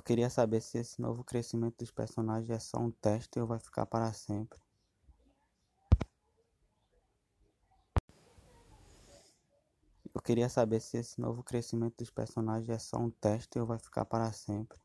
Eu queria saber se esse novo crescimento dos personagens é só um teste ou vai ficar para sempre. Eu queria saber se esse novo crescimento dos personagens é só um teste ou vai ficar para sempre.